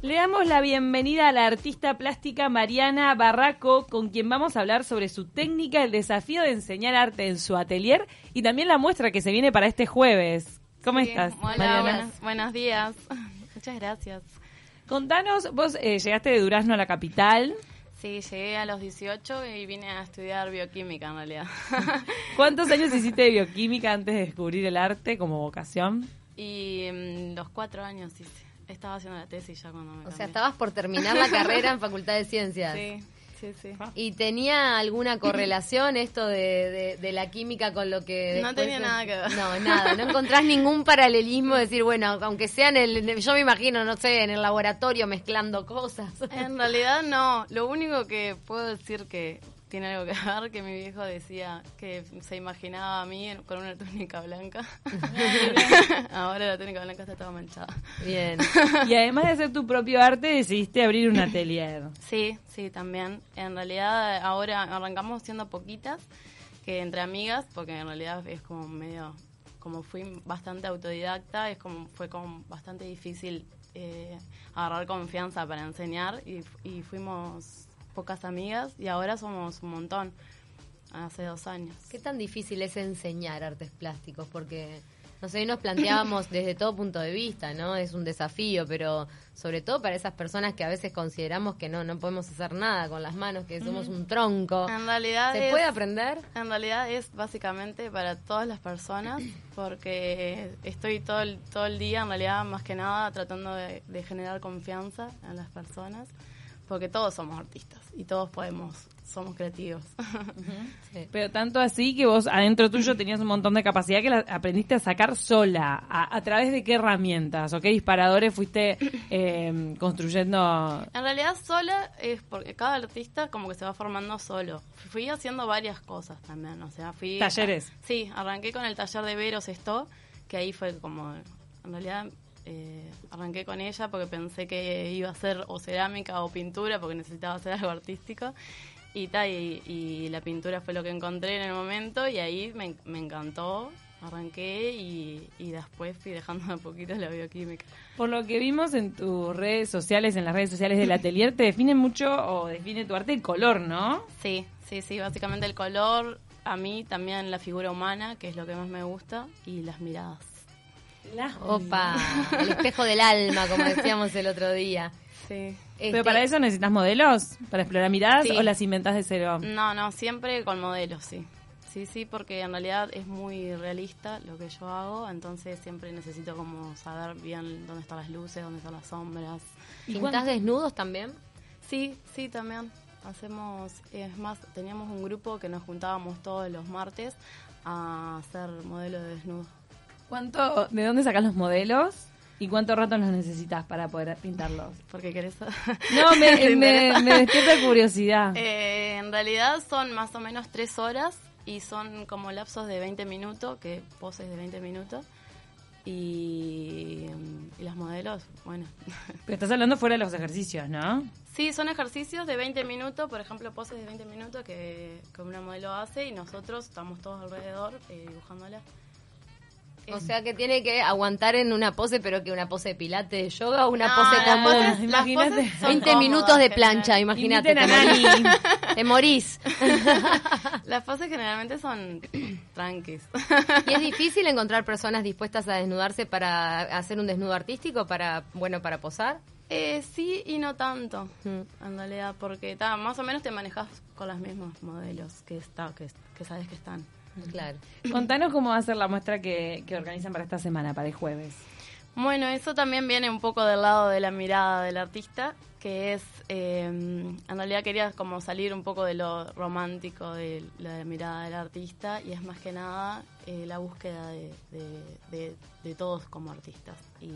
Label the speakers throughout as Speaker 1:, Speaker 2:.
Speaker 1: Le damos la bienvenida a la artista plástica Mariana Barraco, con quien vamos a hablar sobre su técnica, el desafío de enseñar arte en su atelier y también la muestra que se viene para este jueves. ¿Cómo
Speaker 2: Sí,
Speaker 1: estás,
Speaker 2: Hola,
Speaker 1: Mariana?
Speaker 2: buenos, buenos días. Muchas gracias.
Speaker 1: Contanos, vos eh, llegaste de Durazno a la capital.
Speaker 2: Sí, llegué a los 18 y vine a estudiar bioquímica en realidad.
Speaker 1: ¿Cuántos años hiciste de bioquímica antes de descubrir el arte como vocación?
Speaker 2: y mm, los cuatro años hice. Estaba haciendo la tesis ya cuando me
Speaker 3: O sea, estabas por terminar la carrera en Facultad de Ciencias.
Speaker 2: Sí, sí, sí.
Speaker 3: ¿Y tenía alguna correlación esto de, de- de la química con lo que...
Speaker 2: No tenía
Speaker 3: se-
Speaker 2: nada que ver.
Speaker 3: No, nada. No encontrás ningún paralelismo de decir, bueno, aunque sea en el... Yo me imagino, no sé, en el laboratorio mezclando cosas.
Speaker 2: En realidad no. Lo único que puedo decir que tiene algo que ver, que mi viejo decía que se imaginaba a mí en- con una túnica blanca. Ahora la túnica blanca está toda manchada.
Speaker 3: Bien.
Speaker 1: Y además de hacer tu propio arte, decidiste abrir un atelier.
Speaker 2: Sí, sí, también. En realidad ahora arrancamos siendo poquitas, que entre amigas, porque en realidad es como medio, como fui bastante autodidacta, es como fue como bastante difícil eh, agarrar confianza para enseñar y, y fuimos pocas amigas y ahora somos un montón, hace dos años.
Speaker 3: ¿Qué tan difícil es enseñar artes plásticos? Porque, no sé, nos planteábamos desde todo punto de vista, ¿no? Es un desafío, pero sobre todo para esas personas que a veces consideramos que no, no podemos hacer nada con las manos, que somos un tronco.
Speaker 2: En realidad
Speaker 3: ¿Se
Speaker 2: es-
Speaker 3: puede aprender?
Speaker 2: En realidad es básicamente para todas las personas, porque estoy todo el, todo el día, en realidad, más que nada, tratando de, de generar confianza en las personas, porque todos somos artistas y todos podemos, somos creativos.
Speaker 3: Sí.
Speaker 1: Pero tanto así que vos adentro tuyo tenías un montón de capacidad que la aprendiste a sacar sola. ¿A, a través de qué herramientas o qué disparadores fuiste eh, construyendo?
Speaker 2: En realidad sola es porque cada artista como que se va formando solo. Fui haciendo varias cosas también, o sea, fui...
Speaker 1: ¿Talleres?
Speaker 2: Sí, arranqué con el taller de Veros esto, que ahí fue como, en realidad eh, arranqué con ella porque pensé que iba a ser o cerámica o pintura porque necesitaba hacer algo artístico. Y, ta, y, y la pintura fue lo que encontré en el momento y ahí me, me encantó, arranqué y, y después fui dejando de poquito la bioquímica.
Speaker 1: Por lo que vimos en tus redes sociales, en las redes sociales del atelier, te define mucho o define tu arte el color, ¿no?
Speaker 2: Sí, sí, sí, básicamente el color, a mí también la figura humana, que es lo que más me gusta, y las miradas.
Speaker 3: Opa, el espejo del alma, como decíamos el otro día.
Speaker 2: Sí.
Speaker 1: Pero
Speaker 3: Este,
Speaker 1: para eso necesitas modelos, para explorar miradas
Speaker 2: Sí.
Speaker 1: o las inventas de cero.
Speaker 2: No, no, siempre con modelos, sí. Sí, sí, porque en realidad es muy realista lo que yo hago, entonces siempre necesito como saber bien dónde están las luces, dónde están las sombras.
Speaker 3: ¿Pintás desnudos también?
Speaker 2: Sí, sí, también. Hacemos, es más, teníamos un grupo que nos juntábamos todos los martes a hacer modelos de desnudo.
Speaker 1: ¿Cuánto, ¿De dónde sacas los modelos? ¿Y cuánto rato los necesitas para poder pintarlos?
Speaker 2: Porque querés?
Speaker 1: No, me, me despierta curiosidad.
Speaker 2: Eh, en realidad son más o menos tres horas y son como lapsos de 20 minutos, que poses de 20 minutos. Y, y los modelos, bueno.
Speaker 1: Pero estás hablando fuera de los ejercicios, ¿no?
Speaker 2: sí, son ejercicios de 20 minutos, por ejemplo, poses de 20 minutos que, que una modelo hace y nosotros estamos todos alrededor eh, dibujándola.
Speaker 3: O sea que tiene que aguantar en una pose, pero que una pose de pilate de yoga o una
Speaker 2: No,
Speaker 3: pose
Speaker 2: las
Speaker 3: común.
Speaker 2: poses- las
Speaker 1: imagínate.
Speaker 2: poses son
Speaker 3: 20
Speaker 2: cómodas,
Speaker 3: minutos de plancha, imagínate. Te morís.
Speaker 1: Nani.
Speaker 3: Te morís.
Speaker 2: Las poses generalmente son tranquis.
Speaker 3: ¿Y es difícil encontrar personas dispuestas a desnudarse para hacer un desnudo artístico, para bueno para posar?
Speaker 2: Eh, sí y no tanto,
Speaker 3: Mm.
Speaker 2: en realidad, porque ta, más o menos te manejas con los mismos modelos que, está, que, que sabes que están.
Speaker 3: Claro.
Speaker 1: Contanos cómo va a ser la muestra que, que organizan para esta semana, para el jueves.
Speaker 2: Bueno, eso también viene un poco del lado de la mirada del artista, que es, eh, en realidad quería como salir un poco de lo romántico de la mirada del artista y es más que nada eh, la búsqueda de, de- de- de todos como artistas y,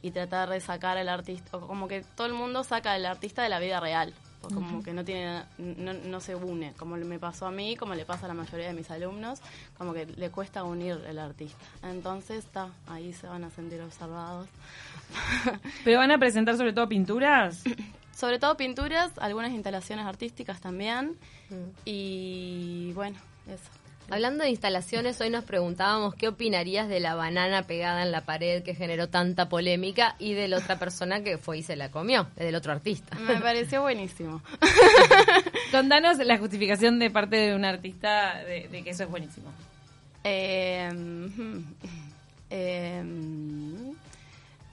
Speaker 2: y tratar de sacar al artista, o como que todo el mundo saca al artista de la vida real, o como que no tiene, no, no se une, como me pasó a mí, como le pasa a la mayoría de mis alumnos, como que le cuesta unir el artista. Entonces está, ahí se van a sentir observados.
Speaker 1: ¿Pero van a presentar sobre todo pinturas?
Speaker 2: Sobre todo pinturas, algunas instalaciones artísticas también.
Speaker 3: Mm.
Speaker 2: Y bueno, eso.
Speaker 3: Hablando de instalaciones, hoy nos preguntábamos qué opinarías de la banana pegada en la pared que generó tanta polémica y de la otra persona que fue y se la comió, del otro artista.
Speaker 2: Me pareció buenísimo.
Speaker 1: Contanos la justificación de parte de un artista de, de que eso es buenísimo.
Speaker 2: Eh, eh,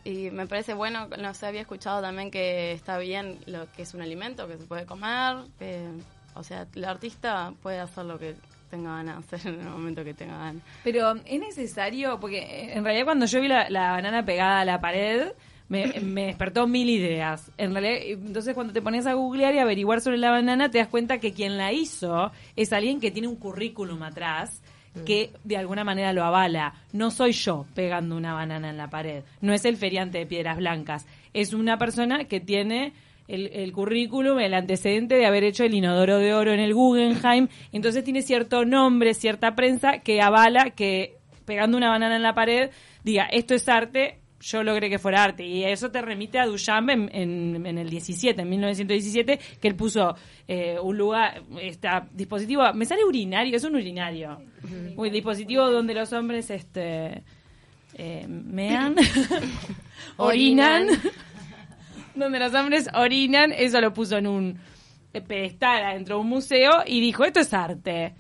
Speaker 2: y me parece bueno, no sé, había escuchado también que está bien lo que es un alimento, que se puede comer. que, o sea, el artista puede hacer lo que tenga ganas de hacer en el momento que tenga ganas.
Speaker 1: Pero es necesario, porque eh, en realidad cuando yo vi la, la banana pegada a la pared, me, me despertó mil ideas. En realidad, entonces cuando te pones a googlear y averiguar sobre la banana, te das cuenta que quien la hizo es alguien que tiene un currículum atrás que de alguna manera lo avala. No soy yo pegando una banana en la pared. No es el feriante de Piedras Blancas. Es una persona que tiene el, el currículum, el antecedente de haber hecho el inodoro de oro en el Guggenheim. Entonces tiene cierto nombre, cierta prensa que avala que pegando una banana en la pared diga esto es arte, yo logré que fuera arte. Y eso te remite a Duchamp en, en, en el 17, en 1917, que él puso eh, un lugar, este dispositivo, me sale urinario, es un urinario. Un dispositivo donde los hombres este eh, mean, orinan, donde los hombres orinan, eso lo puso en un pedestal adentro de un museo y dijo, esto es arte.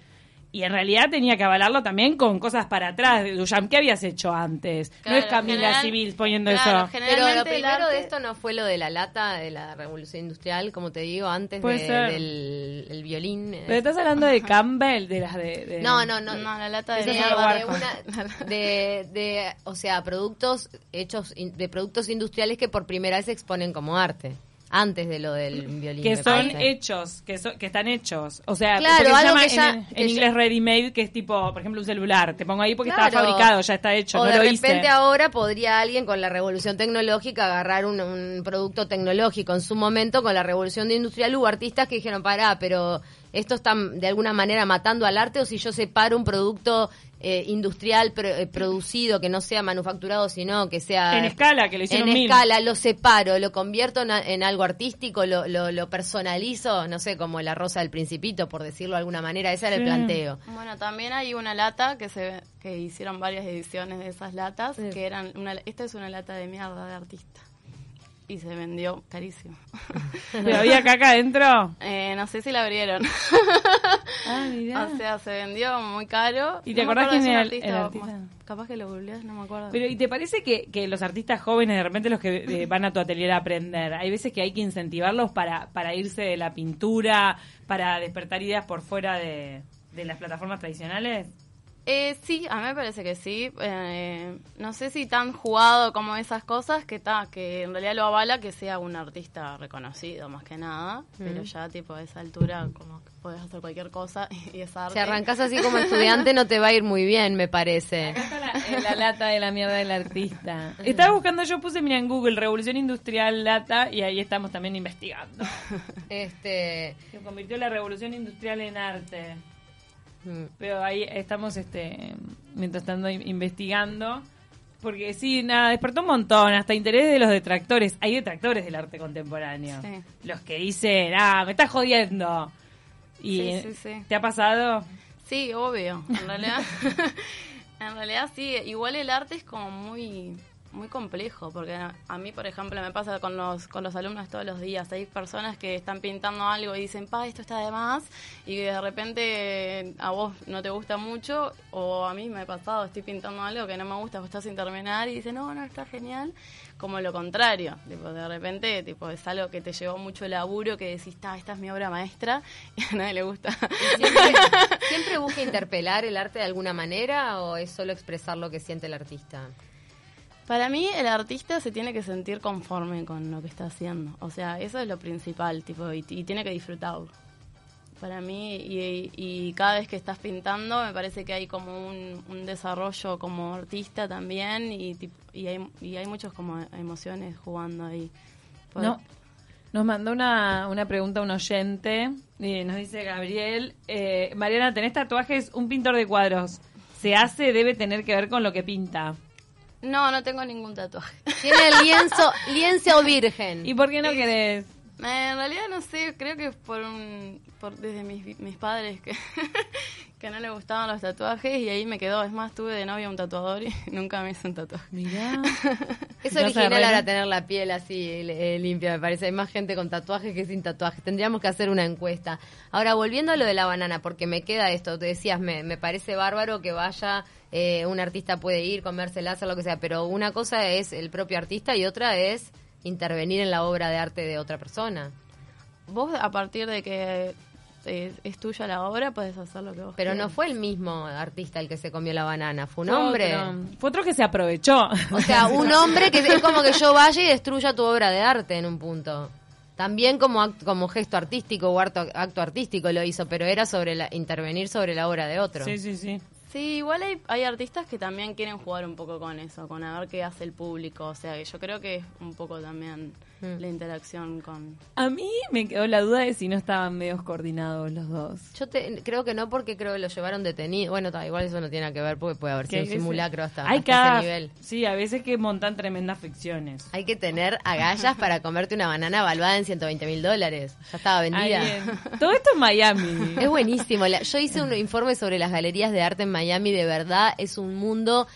Speaker 1: Y en realidad tenía que avalarlo también con cosas para atrás. Duchamp, ¿qué habías hecho antes? no es Camila
Speaker 2: general-
Speaker 1: Civil poniendo
Speaker 2: claro,
Speaker 1: eso.
Speaker 3: Pero lo primero
Speaker 2: arte-
Speaker 3: de esto no fue lo de la lata de la revolución industrial, como te digo, antes de- del el violín.
Speaker 1: Pero estás hablando de Campbell, de las de... de-
Speaker 3: No, no, no.
Speaker 2: No, la lata de
Speaker 3: de, una- de- de, o sea, productos hechos in- de productos industriales que por primera vez se exponen como arte, antes de lo del violín.
Speaker 1: que son
Speaker 3: parece.
Speaker 1: hechos, que, son, que están hechos. O sea,
Speaker 3: Claro,
Speaker 1: porque se
Speaker 3: algo
Speaker 1: llama
Speaker 3: que ya-
Speaker 1: en,
Speaker 3: que
Speaker 1: en
Speaker 3: ya-
Speaker 1: inglés ready made, que es tipo, por ejemplo, un celular. Te pongo ahí porque
Speaker 3: Claro.
Speaker 1: está fabricado, ya está hecho,
Speaker 3: o
Speaker 1: no
Speaker 3: de
Speaker 1: lo
Speaker 3: repente
Speaker 1: hice.
Speaker 3: ahora podría alguien con la revolución tecnológica agarrar un, un producto tecnológico. En su momento, con la revolución industrial, hubo artistas que dijeron, pará, pero esto está de alguna manera matando al arte o si yo separo un producto eh, industrial pro- eh, producido que no sea manufacturado, sino que sea...
Speaker 1: En escala, que lo hicieron
Speaker 3: En
Speaker 1: mil.
Speaker 3: escala, lo separo, lo convierto en, algo artístico, lo, lo, lo personalizo, no sé, como la rosa del principito, por decirlo de alguna manera. Ese era el planteo.
Speaker 2: Bueno, también hay una lata que se que hicieron varias ediciones de esas latas, que eran una esta es una lata de mierda de artista. Y se vendió carísimo.
Speaker 1: ¿Pero había caca adentro?
Speaker 2: Eh, no sé si la abrieron.
Speaker 1: Ah, mirá.
Speaker 2: o sea, se vendió muy caro.
Speaker 1: ¿Y te
Speaker 2: No
Speaker 1: acordás quién era el artista?
Speaker 2: Capaz que lo googleás, no me acuerdo.
Speaker 1: Pero, ¿y te parece que, que los artistas jóvenes, de repente los que eh, van a tu atelier a aprender, hay veces que hay que incentivarlos para, para irse de la pintura, para despertar ideas por fuera de, de las plataformas tradicionales?
Speaker 2: Eh, sí, a mí me parece que sí. Eh, no sé si tan jugado como esas cosas, que ta, que en realidad lo avala que sea un artista reconocido más que nada, pero ya tipo a esa altura como que puedes hacer cualquier cosa y es arte.
Speaker 3: Si arrancas así como estudiante no te va a ir muy bien, me parece.
Speaker 1: Acá está la, en la lata de la mierda del artista. Estaba buscando, yo puse, mira, en Google, Revolución Industrial Lata, y ahí estamos también investigando.
Speaker 3: Este,
Speaker 1: Se convirtió la Revolución Industrial en arte.
Speaker 3: Mm,
Speaker 1: Pero ahí estamos, este, mientras tanto, in- investigando. Porque sí, nada, despertó un montón, hasta interés de los detractores. Hay detractores del arte contemporáneo.
Speaker 2: Sí.
Speaker 1: Los que dicen, ah, me estás jodiendo. Y,
Speaker 2: Sí, sí, sí.
Speaker 1: ¿Te ha pasado?
Speaker 2: Sí, obvio. En realidad, en realidad sí. Igual el arte es como muy muy complejo porque a, mí por ejemplo me pasa con los con los alumnos todos los días. Hay personas que están pintando algo y dicen pa esto está de más y de repente a vos no te gusta mucho o a mí me ha pasado estoy pintando algo que no me gusta o está sin terminar y dicen no no está genial como lo contrario. Tipo de repente tipo es algo que te llevó mucho laburo que decís ta esta es mi obra maestra y a nadie le gusta.
Speaker 3: ¿Siempre, ¿Siempre busca interpelar el arte de alguna manera o es solo expresar lo que siente el artista?
Speaker 2: Para mí el artista se tiene que sentir conforme con lo que está haciendo. O sea, eso es lo principal, tipo, y, y tiene que disfrutarlo. Para mí, y, y cada vez que estás pintando, me parece que hay como un, un desarrollo como artista también, y, y, hay, y hay muchos como emociones jugando ahí.
Speaker 1: No. Nos mandó una, una pregunta un oyente. y nos dice Gabriel. eh, Mariana, ¿tenés tatuajes? Un pintor de cuadros. ¿Se hace? Debe tener que ver con lo que pinta.
Speaker 2: No, no tengo ningún tatuaje.
Speaker 3: Tiene el lienzo, lienzo virgen.
Speaker 1: ¿Y por qué no querés?
Speaker 2: Eh, En realidad no sé, creo que es por un, por desde mis, mis padres que, que no le gustaban los tatuajes y ahí me quedó. Es más, tuve de novia un tatuador y nunca me hizo un tatuaje.
Speaker 1: Mirá.
Speaker 3: Es original ahora tener la piel así eh, limpia, me parece. Hay más gente con tatuajes que sin tatuajes. Tendríamos que hacer una encuesta. Ahora, volviendo a lo de la banana, porque me queda esto. Te decías, me, me parece bárbaro que vaya, eh, un artista puede ir, comérsela, hacer lo que sea. Pero una cosa es el propio artista y otra es intervenir en la obra de arte de otra persona.
Speaker 2: Vos, a partir de que eh, es tuya la obra, puedes hacer lo que vos
Speaker 3: Pero no fue el mismo artista el que se comió la banana, fue un
Speaker 1: Fue
Speaker 3: hombre.
Speaker 1: otro. Fue otro que se aprovechó.
Speaker 3: O sea, un hombre que es como que yo vaya y destruya tu obra de arte en un punto. También como act- como gesto artístico o acto, acto artístico lo hizo, pero era sobre la, intervenir sobre la obra de otro.
Speaker 1: Sí, sí, sí.
Speaker 2: Sí, igual hay, hay artistas que también quieren jugar un poco con eso, con a ver qué hace el público. O sea, que yo creo que es un poco también
Speaker 3: Mm.
Speaker 2: la interacción con...
Speaker 1: A mí me quedó la duda de si no estaban medios coordinados los dos.
Speaker 3: Yo te- creo que no porque creo que lo llevaron detenido. Bueno, ta, igual eso no tiene nada que ver porque puede haber sido un simulacro hasta,
Speaker 1: Hay
Speaker 3: hasta
Speaker 1: cada-
Speaker 3: ese nivel.
Speaker 1: Sí, a veces que montan tremendas ficciones.
Speaker 3: Hay que tener agallas para comerte una banana valuada en 120 mil dólares. Ya estaba vendida.
Speaker 1: En- Todo esto en Miami.
Speaker 3: Es buenísimo. La- yo hice un informe sobre las galerías de arte en Miami. De verdad, es un mundo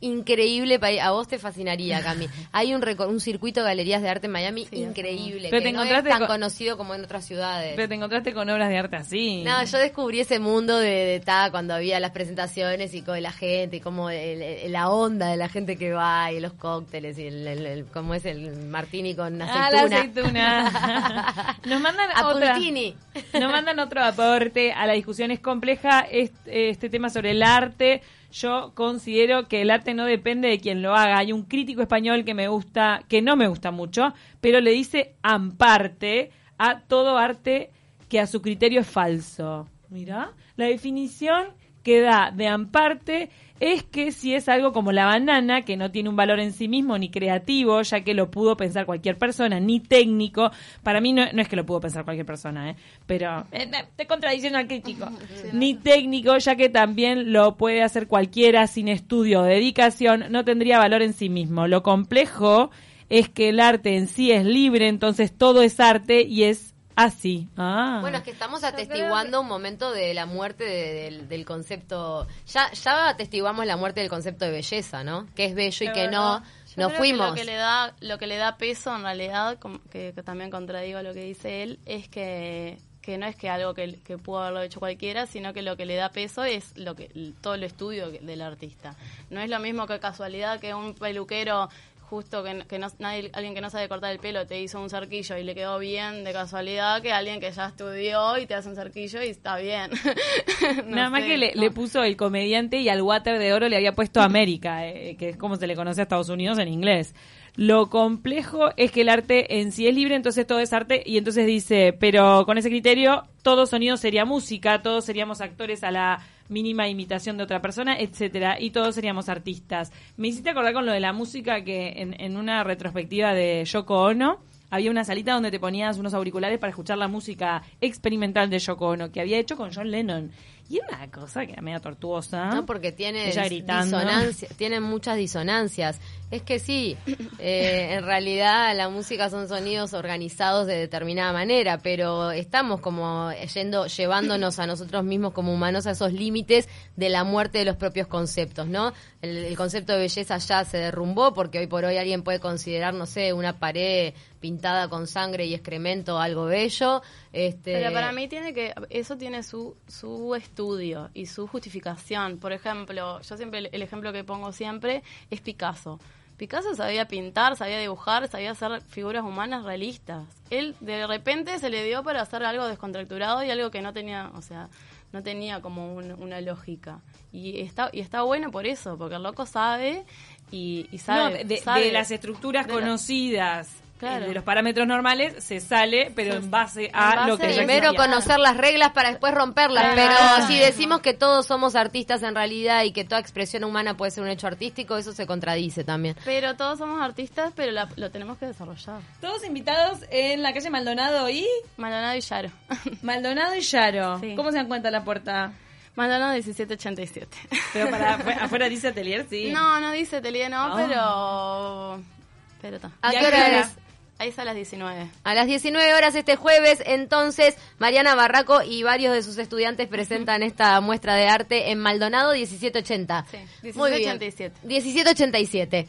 Speaker 3: increíble. pa- A vos te fascinaría, Cami. Hay un, reco- un circuito de galerías de arte en Miami
Speaker 2: Sí,
Speaker 3: increíble.
Speaker 1: Pero
Speaker 3: que
Speaker 1: te
Speaker 3: no es tan
Speaker 1: con-
Speaker 3: conocido como en otras ciudades.
Speaker 1: Pero te encontraste con obras de arte así.
Speaker 3: No, yo descubrí ese mundo de, de ta, cuando había las presentaciones y con la gente y como el- el- la onda de la gente que va y los cócteles y el, el- cómo es el martini con
Speaker 1: Ah, la
Speaker 3: aceituna.
Speaker 1: aceituna. Nos mandan
Speaker 3: A
Speaker 1: otra. Nos mandan otro aporte a la discusión. Es compleja este, este tema sobre el arte. Yo considero que el arte no depende de quien lo haga. Hay un crítico español que me gusta, que no me gusta mucho, pero le dice amparte a todo arte que a su criterio es falso. Mira, la definición que da de amparte es que si es algo como la banana, que no tiene un valor en sí mismo ni creativo, ya que lo pudo pensar cualquier persona, ni técnico, para mí no, no es que lo pudo pensar cualquier persona, ¿eh? pero eh, eh, te contradiciendo al crítico, ni técnico, ya que también lo puede hacer cualquiera sin estudio o dedicación, no tendría valor en sí mismo. Lo complejo es que el arte en sí es libre, entonces todo es arte y es así. Ah.
Speaker 3: Bueno, es que estamos atestiguando un momento de la muerte de- del, del concepto. Ya, ya atestiguamos la muerte del concepto de belleza, ¿no? Que es bello y que no.
Speaker 2: Yo creo
Speaker 3: fuimos.
Speaker 2: Que lo que le da, lo que le da peso en realidad, como que, que también contradigo lo que dice él, es que que no es que algo que, que pudo haberlo hecho cualquiera, sino que lo que le da peso es lo que todo el estudio del artista. No es lo mismo que casualidad que un peluquero justo que, que no, nadie, alguien que no sabe cortar el pelo te hizo un cerquillo y le quedó bien de casualidad que alguien que ya estudió y te hace un cerquillo y está bien. No
Speaker 1: Nada más que le,
Speaker 2: no.
Speaker 1: le puso el comediante y al water de oro le había puesto América, eh, que es como se le conoce a Estados Unidos en inglés. Lo complejo es que el arte en sí es libre, entonces todo es arte, y entonces dice, pero con ese criterio, todo sonido sería música, todos seríamos actores a la mínima imitación de otra persona, etcétera, y todos seríamos artistas. Me hiciste acordar con lo de la música que en, en una retrospectiva de Yoko Ono, había una salita donde te ponías unos auriculares para escuchar la música experimental de Yoko Ono, que había hecho con John Lennon. Y era una cosa que era media tortuosa.
Speaker 3: No, porque tiene
Speaker 1: Ella
Speaker 3: dis-
Speaker 1: gritando.
Speaker 3: disonancia- tiene muchas disonancias. Es que sí, eh, en realidad la música son sonidos organizados de determinada manera, pero estamos como yendo, llevándonos a nosotros mismos como humanos a esos límites de la muerte de los propios conceptos, ¿no? El, el concepto de belleza ya se derrumbó porque hoy por hoy alguien puede considerar, no sé, una pared pintada con sangre y excremento algo bello. Este,
Speaker 2: Pero para mí tiene que eso tiene su su estudio y su justificación. Por ejemplo, yo siempre el- ejemplo que pongo siempre es Picasso. Picasso sabía pintar, sabía dibujar, sabía hacer figuras humanas realistas. Él de repente se le dio para hacer algo descontracturado y algo que no tenía, o sea, no tenía como un- una lógica. Y está y está bueno por eso, porque el loco sabe y, y
Speaker 1: No,
Speaker 2: sabe,
Speaker 1: de,
Speaker 2: sabe
Speaker 1: de las estructuras
Speaker 2: de
Speaker 1: conocidas,
Speaker 2: Claro.
Speaker 1: de los parámetros normales, se sale, pero en base a
Speaker 2: En base
Speaker 1: lo que ya
Speaker 3: Primero conocer las reglas para después romperlas,
Speaker 2: Ah.
Speaker 3: pero si decimos que todos somos artistas en realidad y que toda expresión humana puede ser un hecho artístico, eso se contradice también.
Speaker 2: Pero todos somos artistas, pero la- lo tenemos que desarrollar.
Speaker 1: Todos invitados en la calle Maldonado y
Speaker 2: Maldonado y Yaro.
Speaker 1: Maldonado y Yaro.
Speaker 2: Sí.
Speaker 1: ¿Cómo se dan cuenta la puerta?
Speaker 2: Maldonado 1787.
Speaker 1: Pero para afu- afuera dice atelier, sí.
Speaker 2: No, no dice Atelier, no,
Speaker 1: Ah.
Speaker 2: pero... Pero está.
Speaker 3: ¿A
Speaker 1: ¿Y
Speaker 3: qué hora es?
Speaker 2: Ahí es a las 19.
Speaker 3: A las 19 horas este jueves, entonces, Mariana Barraco y varios de sus estudiantes presentan esta muestra de arte en Maldonado 1780.
Speaker 2: Sí,
Speaker 3: Muy bien.
Speaker 2: 1787.
Speaker 3: 1787.